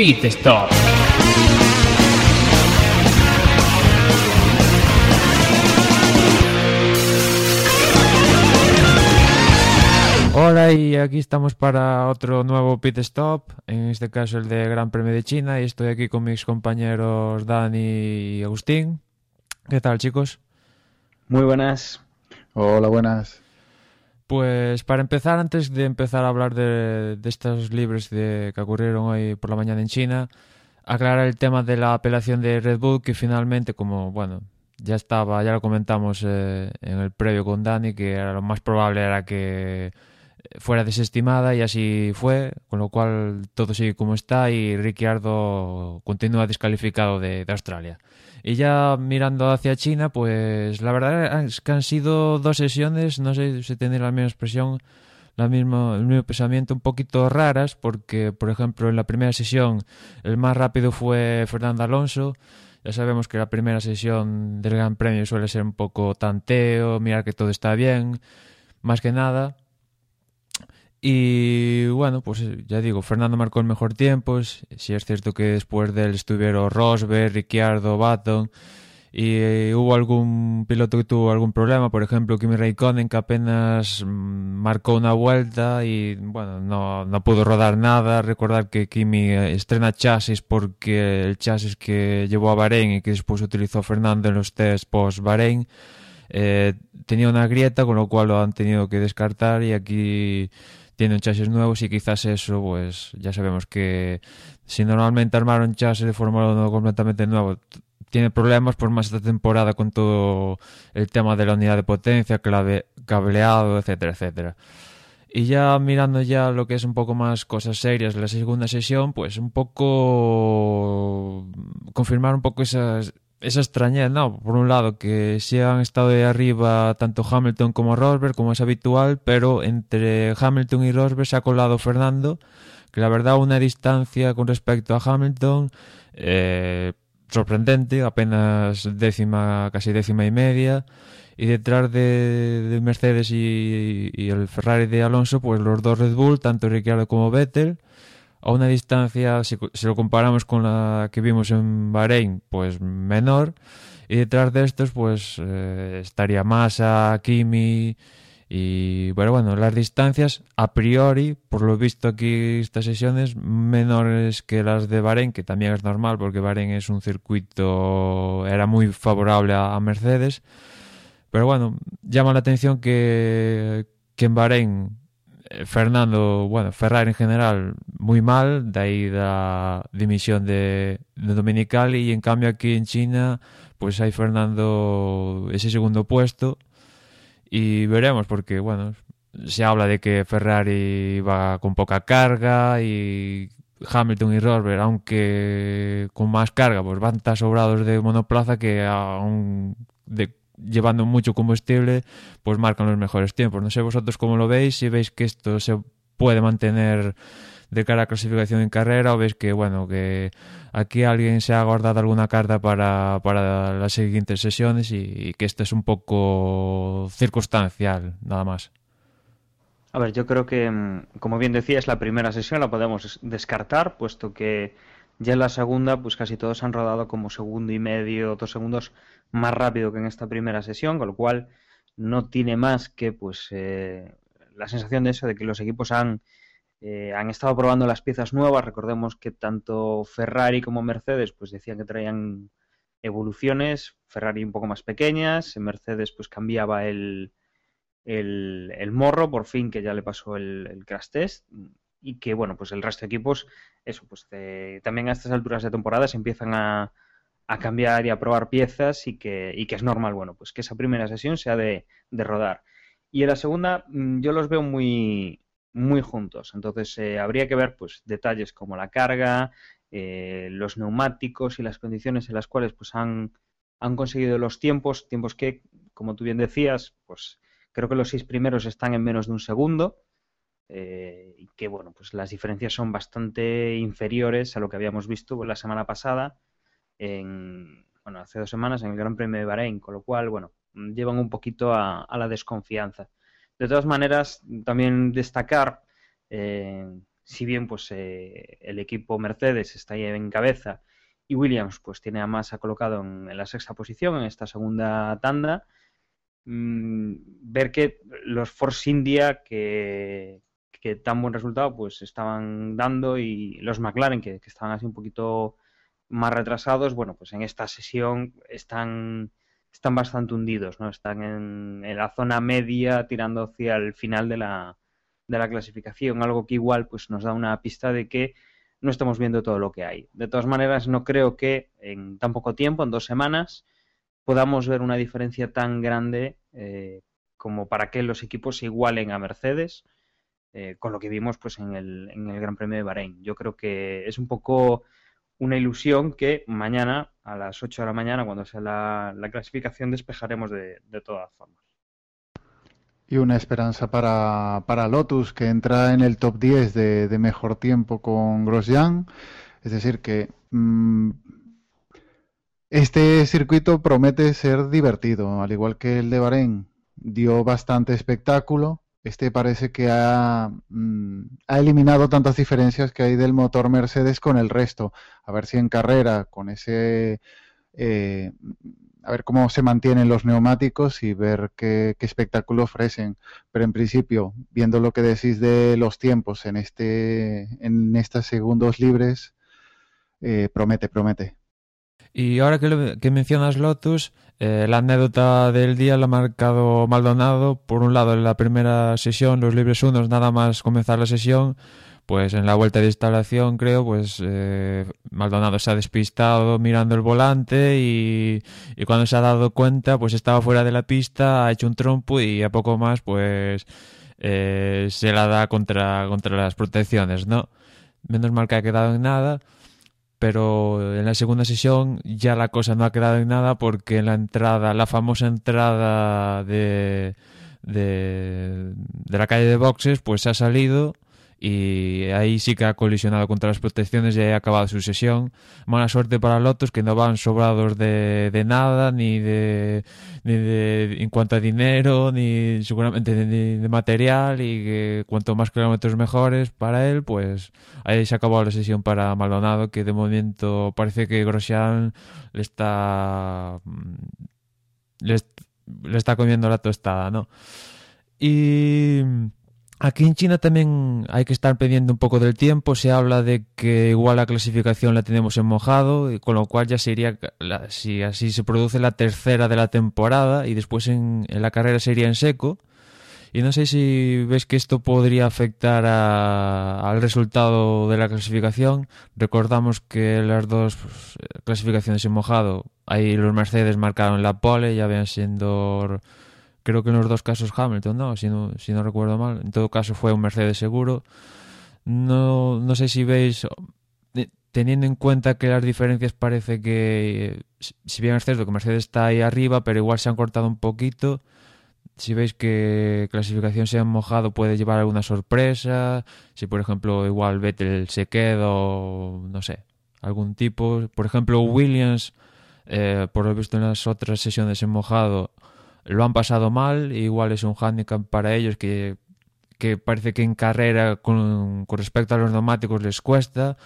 Pit Stop. Hola y aquí estamos para otro nuevo pit stop, en este caso el de Gran Premio de China y estoy aquí con mis compañeros Dani y Agustín. ¿Qué tal chicos? Muy buenas. Hola, buenas. Pues para empezar, antes de empezar a hablar de, estos libros de, que ocurrieron hoy por la mañana en China, aclarar el tema de la apelación de Red Bull que finalmente, como bueno, ya estaba, ya lo comentamos eh, en el previo con Dani, que era lo más probable era que fuera desestimada y así fue, con lo cual todo sigue como está y Ricciardo continúa descalificado de, de Australia. Y ya mirando hacia China, pues la verdad es que han sido dos sesiones, no sé si tenéis la misma expresión, la misma, el mismo pensamiento, un poquito raras, porque por ejemplo en la primera sesión el más rápido fue Fernando Alonso, ya sabemos que la primera sesión del Gran Premio suele ser un poco tanteo, mirar que todo está bien, más que nada, Y bueno, pues eh, ya digo, Fernando marcó el mejor tiempo. Si es cierto que después de él estuvieron Rosberg, Ricciardo, Baton. Y eh, hubo algún piloto que tuvo algún problema, por ejemplo, Kimi Raikkonen, que apenas mm, marcó una vuelta y bueno, no, no pudo rodar nada. Recordar que Kimi eh, estrena chasis porque el chasis que llevó a Bahrein y que después utilizó Fernando en los test post-Bahrein. Eh, tenía una grieta, con lo cual lo han tenido que descartar y aquí tienen chasis nuevos y quizás eso, pues ya sabemos que si normalmente armaron un chasis de Fórmula 1 completamente nuevo tiene problemas, pues más esta temporada con todo el tema de la unidad de potencia, clave, cableado, etcétera, etcétera. Y ya mirando ya lo que es un poco más cosas serias la segunda sesión, pues un poco confirmar un poco esas esa extrañeza, ¿no? Por un lado, que sí han estado de arriba tanto Hamilton como Rosberg, como es habitual, pero entre Hamilton y Rosberg se ha colado Fernando, que la verdad una distancia con respecto a Hamilton eh, sorprendente, apenas décima, casi décima y media, y detrás de, de Mercedes y, y, el Ferrari de Alonso, pues los dos Red Bull, tanto Ricciardo como Vettel, a una distancia, si, si, lo comparamos con la que vimos en Bahrein, pues menor. Y detrás de estos, pues eh, estaría Massa, Kimi. Y bueno, bueno, las distancias a priori, por lo visto aquí estas sesiones, menores que las de Bahrein, que también es normal porque Bahrein es un circuito, era muy favorable a, Mercedes. Pero bueno, llama la atención que, que en Bahrein Fernando, bueno, Ferrari en general muy mal, de ahí la dimisión de, de y en cambio aquí en China pues hay Fernando ese segundo puesto y veremos porque bueno, se habla de que Ferrari va con poca carga y Hamilton y Rosberg, aunque con más carga, pues van tan sobrados de monoplaza que aún de llevando mucho combustible, pues marcan los mejores tiempos. No sé vosotros cómo lo veis, si veis que esto se puede mantener de cara a clasificación en carrera o veis que, bueno, que aquí alguien se ha guardado alguna carta para, para las siguientes sesiones y, que esto es un poco circunstancial, nada más. A ver, yo creo que, mm, como bien decías, la primera sesión la podemos descartar, puesto que ya en la segunda, pues casi todos han rodado como segundo y medio, dos segundos más rápido que en esta primera sesión, con lo cual no tiene más que pues eh, la sensación de eso, de que los equipos han, eh, han estado probando las piezas nuevas. Recordemos que tanto Ferrari como Mercedes pues decían que traían evoluciones, Ferrari un poco más pequeñas, Mercedes pues cambiaba el, el, el morro, por fin que ya le pasó el, el crash test y que bueno, pues el resto de equipos, eso, pues eh, también a estas alturas de temporada se empiezan a, a cambiar y a probar piezas y que, y que es normal, bueno, pues que esa primera sesión sea de, de rodar. Y en la segunda mm, yo los veo muy, muy juntos, entonces eh, habría que ver pues detalles como la carga, eh, los neumáticos y las condiciones en las cuales pues han, han conseguido los tiempos, tiempos que, como tú bien decías, pues creo que los seis primeros están en menos de un segundo, eh, y que bueno, pues las diferencias son bastante inferiores a lo que habíamos visto la semana pasada en, bueno, hace dos semanas en el Gran Premio de Bahrein, con lo cual, bueno, llevan un poquito a, a la desconfianza. De todas maneras, también destacar, eh, si bien pues eh, el equipo Mercedes está ahí en cabeza y Williams pues tiene a Massa colocado en, la sexta posición en esta segunda tanda, mm, ver que los Force India que, tan buen resultado pues estaban dando y los McLaren que, estaban así un poquito más retrasados, bueno pues en esta sesión están están bastante hundidos, ¿no? Están en, en la zona media tirando hacia el final de la, de la clasificación, algo que igual pues nos da una pista de que no estamos viendo todo lo que hay. De todas maneras, no creo que en tan poco tiempo, en dos semanas, podamos ver una diferencia tan grande eh, como para que los equipos se igualen a Mercedes eh, con lo que vimos pues en el, en el Gran Premio de Bahrein. Yo creo que es un poco una ilusión que mañana a las 8 de la mañana, cuando sea la, clasificación, despejaremos de todas formas. Y una esperanza para, para Lotus, que entra en el top 10 de, mejor tiempo con Grosjean. Es decir, que mm, este circuito promete ser divertido, al igual que el de Bahrein. Dio bastante espectáculo. Este parece que ha, mm, ha eliminado tantas diferencias que hay del motor Mercedes con el resto. A ver si en carrera, con ese eh, a ver cómo se mantienen los neumáticos y ver qué, espectáculo ofrecen. Pero en principio, viendo lo que decís de los tiempos en este, en estos segundos libres, eh, promete, promete. Y ahora que, mencionas Lotus, eh, la anécdota del día la ha marcado Maldonado. Por un lado, en la primera sesión, los libres unos, nada más comenzar la sesión, pues en la vuelta de instalación creo, pues eh, Maldonado se ha despistado mirando el volante y, cuando se ha dado cuenta, pues estaba fuera de la pista, ha hecho un trompo y a poco más, pues eh, se la da contra, contra las protecciones, ¿no? Menos mal que ha quedado en nada, pero en la segunda sesión ya la cosa no ha quedado en nada porque en la entrada, la famosa entrada de, de, la calle de boxes, pues ha salido y ahí sí que ha colisionado contra las protecciones y ha acabado su sesión. Mala suerte para Lotus que no van sobrados de, de nada, ni de, ni de en cuanto a dinero, ni seguramente de, de material y que cuanto más kilómetros mejores para él, pues ahí se ha acabado la sesión para Maldonado que de momento parece que Grosjean le está le, le está comiendo la tostada, ¿no? Y Aquí en China también hay que estar pendiente un poco del tiempo. Se habla de que igual la clasificación la tenemos en mojado, con lo cual ya sería, si así se produce la tercera de la temporada y después en, la carrera sería en seco. Y no sé si ves que esto podría afectar al resultado de la clasificación. Recordamos que las dos pues, clasificaciones en mojado, ahí los Mercedes marcaron la pole, ya ven siendo creo que en los dos casos Hamilton, ¿no? Si no, recuerdo mal. En todo caso fue un Mercedes seguro. No, no sé si veis, eh, teniendo en cuenta que las diferencias parece que, si bien es cierto que Mercedes está ahí arriba, pero igual se han cortado un poquito. Si veis que clasificación se ha mojado puede llevar alguna sorpresa. Si por ejemplo igual Vettel se queda o no sé, algún tipo. Por ejemplo Williams, eh, por lo visto en las otras sesiones en mojado, lo han pasado mal, igual es un handicap para ellos que, parece que en carrera con, respecto a los neumáticos les cuesta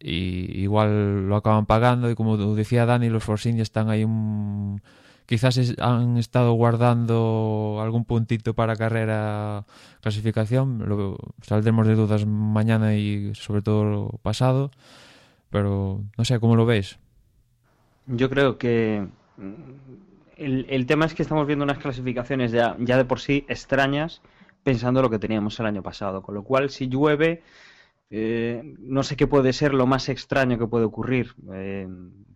y igual lo acaban pagando y como decía Dani, los Force India están ahí un... Quizás han estado guardando algún puntito para carrera clasificación. Lo, saldremos de dudas mañana y sobre todo pasado. Pero no sé, ¿cómo lo veis? Yo creo que el, tema es que estamos viendo unas clasificaciones ya, ya de por sí extrañas pensando lo que teníamos el año pasado. Con lo cual, si llueve, eh, no sé qué puede ser lo más extraño que puede ocurrir. Eh,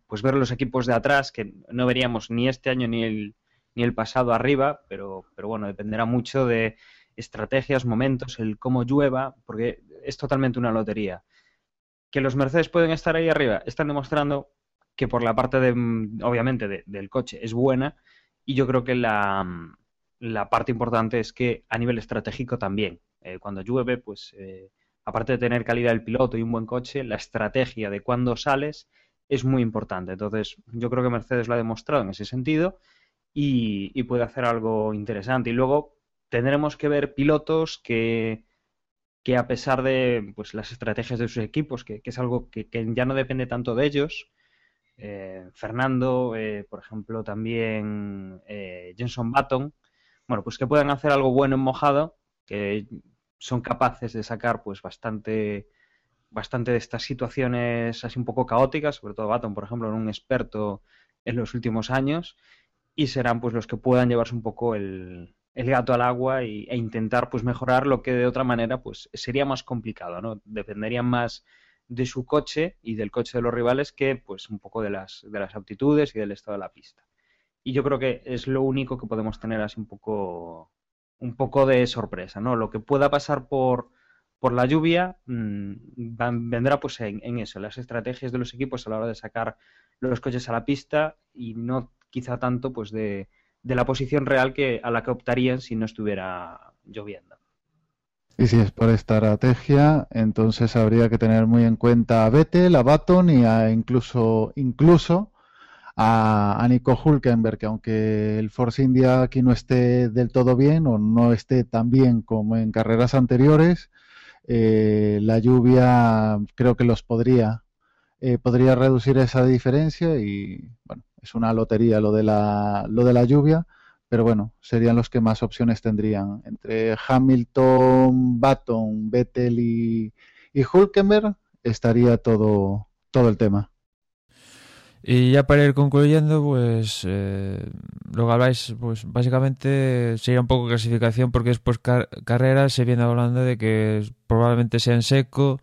pues ver los equipos de atrás, que no veríamos ni este año ni el, ni el pasado arriba, pero, pero bueno, dependerá mucho de estrategias, momentos, el cómo llueva, porque es totalmente una lotería. Que los Mercedes pueden estar ahí arriba, están demostrando que por la parte de, mm, obviamente, del coche es buena y yo creo que la, mm, la, parte importante es que a nivel estratégico también. Eh, cuando llueve, pues eh, aparte de tener calidad del piloto y un buen coche, la estrategia de cuándo sales es muy importante. Entonces, yo creo que Mercedes lo ha demostrado en ese sentido y, y puede hacer algo interesante. Y luego tendremos que ver pilotos que que a pesar de pues, las estrategias de sus equipos, que, es algo que, ya no depende tanto de ellos, eh, Fernando, eh, por ejemplo, también eh, Jenson Button, bueno, pues que puedan hacer algo bueno en mojado, que son capaces de sacar pues bastante bastante de estas situaciones así un poco caóticas, sobre todo Button, por ejemplo, en un experto en los últimos años, y serán pues los que puedan llevarse un poco el, el gato al agua y, e intentar pues mejorar lo que de otra manera pues sería más complicado, ¿no? Dependerían más de su coche y del coche de los rivales que pues un poco de las, de las aptitudes y del estado de la pista. Y yo creo que es lo único que podemos tener así un poco un poco de sorpresa, ¿no? Lo que pueda pasar por, por la lluvia mmm, vendrá pues en, en, eso, las estrategias de los equipos a la hora de sacar los coches a la pista y no quizá tanto pues de, de la posición real que, a la que optarían si no estuviera lloviendo. Y si es por estrategia, entonces habría que tener muy en cuenta a Vettel, a Baton y a incluso, incluso a, Nico Hulkenberg, que aunque el Force India aquí no esté del todo bien o no esté tan bien como en carreras anteriores, eh, la lluvia creo que los podría, eh, podría reducir esa diferencia y bueno, es una lotería lo de la, lo de la lluvia, pero bueno, serían los que más opciones tendrían. Entre Hamilton, Baton, Vettel y, y Hulkenberg estaría todo, todo el tema. Y ya para ir concluyendo, pues eh, lo que habláis, pues básicamente sería un poco clasificación porque después carreras se viene hablando de que probablemente sea en seco,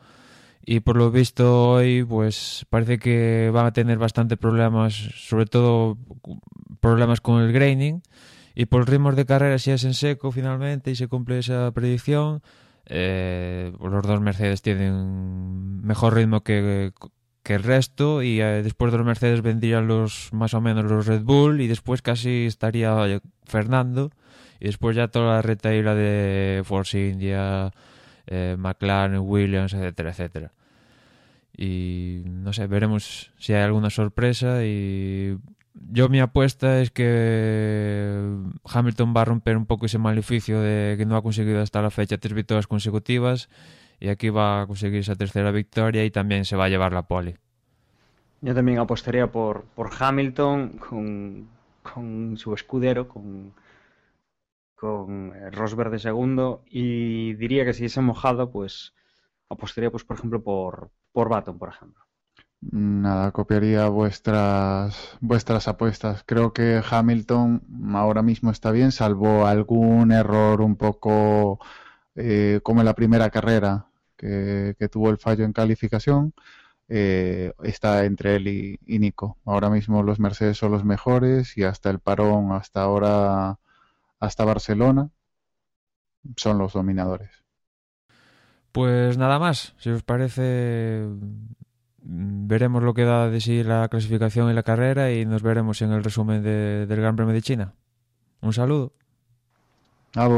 y por lo visto hoy pues parece que van a tener bastante problemas, sobre todo problemas con el graining y por ritmos de carrera si es en seco finalmente y se cumple esa predicción eh, los dos Mercedes tienen mejor ritmo que, que el resto y eh, después de los Mercedes vendrían los más o menos los Red Bull y después casi estaría Fernando y después ya toda la retaíla de Force India eh, McLaren, Williams, etcétera, etcétera. Y no sé, veremos si hay alguna sorpresa y yo mi apuesta es que Hamilton va a romper un poco ese maleficio de que no ha conseguido hasta la fecha tres victorias consecutivas y aquí va a conseguir esa tercera victoria y también se va a llevar la pole. Yo también apostaría por, por Hamilton con, con su escudero, con, con Rosberg de segundo y diría que si es mojado pues apostaría pues por ejemplo por, por Baton, por ejemplo. Nada, copiaría vuestras vuestras apuestas. Creo que Hamilton ahora mismo está bien, salvo algún error un poco eh, como en la primera carrera que, tuvo el fallo en calificación. Eh, está entre él y, y, Nico. Ahora mismo los Mercedes son los mejores y hasta el parón, hasta ahora, hasta Barcelona, son los dominadores. Pues nada más, si os parece, veremos lo que da de sí la clasificación y la carrera y nos veremos en el resumen del Gran Premio de China. Un saludo.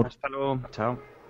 Hasta luego. Chao.